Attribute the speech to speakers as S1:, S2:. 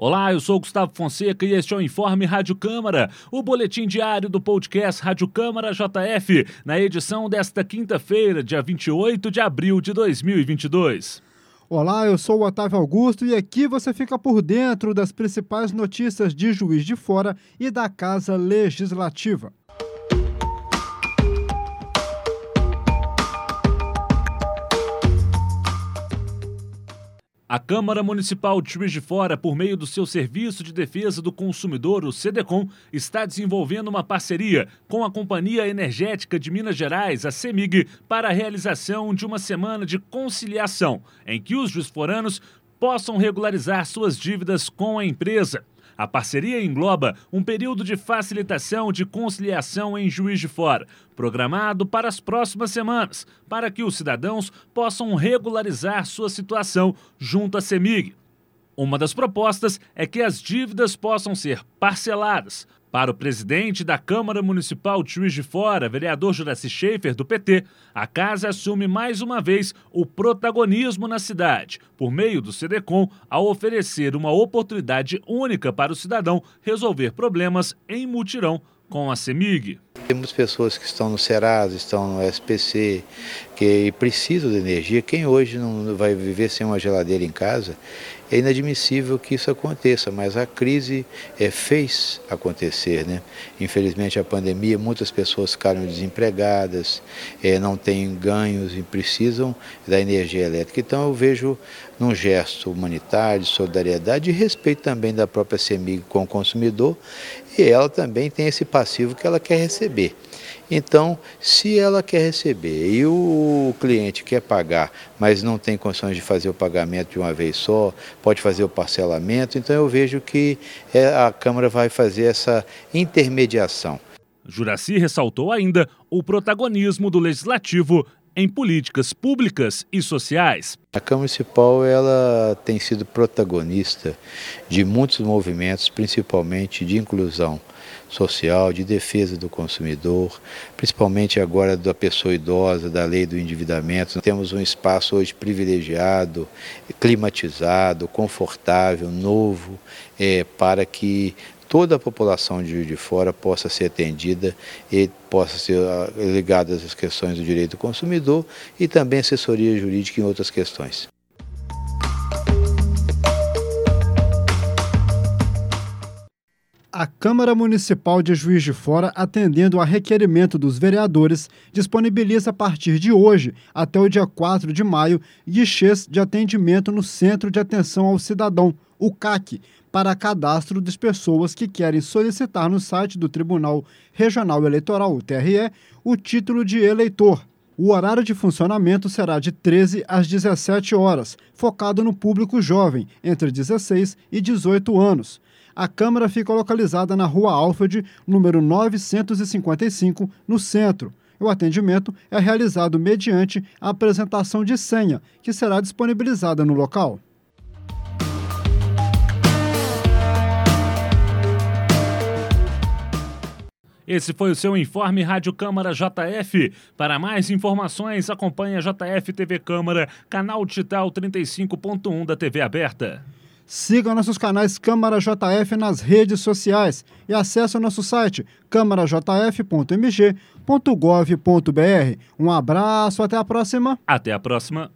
S1: Olá, eu sou Gustavo Fonseca e este é o Informe Rádio Câmara, o boletim diário do podcast Rádio Câmara JF, na edição desta quinta-feira, dia 28 de abril de 2022.
S2: Olá, eu sou o Otávio Augusto e aqui você fica por dentro das principais notícias de Juiz de Fora e da Casa Legislativa.
S1: A Câmara Municipal de Juiz de Fora, por meio do seu Serviço de Defesa do Consumidor, o CDCOM, está desenvolvendo uma parceria com a Companhia Energética de Minas Gerais, a CEMIG, para a realização de uma semana de conciliação, em que os juizforanos possam regularizar suas dívidas com a empresa. A parceria engloba um período de facilitação de conciliação em Juiz de Fora, programado para as próximas semanas, para que os cidadãos possam regularizar sua situação junto à CEMIG. Uma das propostas é que as dívidas possam ser parceladas, para o presidente da Câmara Municipal de Juiz de Fora, vereador Juraci Schaefer, do PT, a casa assume mais uma vez o protagonismo na cidade, por meio do CDCOM, ao oferecer uma oportunidade única para o cidadão resolver problemas em mutirão com a CEMIG.
S3: Temos pessoas que estão no Serasa, estão no SPC, que precisam de energia. Quem hoje não vai viver sem uma geladeira em casa, é inadmissível que isso aconteça, mas a crise é, fez acontecer. Né? Infelizmente, a pandemia, muitas pessoas ficaram desempregadas, é, não têm ganhos e precisam da energia elétrica. Então, eu vejo num gesto humanitário, de solidariedade e respeito também da própria CEMIG com o consumidor, e ela também tem esse passivo que ela quer receber. Então, se ela quer receber e o cliente quer pagar, mas não tem condições de fazer o pagamento de uma vez só, pode fazer o parcelamento, então eu vejo que é, a Câmara vai fazer essa intermediação.
S1: Juraci ressaltou ainda o protagonismo do Legislativo em políticas públicas e sociais.
S3: A Câmara Municipal ela tem sido protagonista de muitos movimentos, principalmente de inclusão social, de defesa do consumidor, principalmente agora da pessoa idosa, da lei do endividamento. Temos um espaço hoje privilegiado, climatizado, confortável, novo, é, para que toda a população de Juiz de Fora possa ser atendida e possa ser ah, ligada às questões do direito do consumidor e também assessoria jurídica em outras questões.
S2: A Câmara Municipal de Juiz de Fora, atendendo a requerimento dos vereadores, disponibiliza a partir de hoje até o dia 4 de maio guichês de atendimento no Centro de Atenção ao Cidadão, o CAC, para cadastro das pessoas que querem solicitar no site do Tribunal Regional Eleitoral, o TRE, o título de eleitor. O horário de funcionamento será de 13 às 17 horas, focado no público jovem, entre 16 e 18 anos. A Câmara fica localizada na Rua Alfred, número 955, no centro. O atendimento é realizado mediante a apresentação de senha, que será disponibilizada no local.
S1: Esse foi o seu informe Rádio Câmara JF. Para mais informações, acompanhe a JF TV Câmara, canal digital 35.1 da TV aberta.
S2: Siga nossos canais Câmara JF nas redes sociais e acesse o nosso site câmarajf.mg.gov.br. Um abraço, até a próxima.
S1: Até a próxima.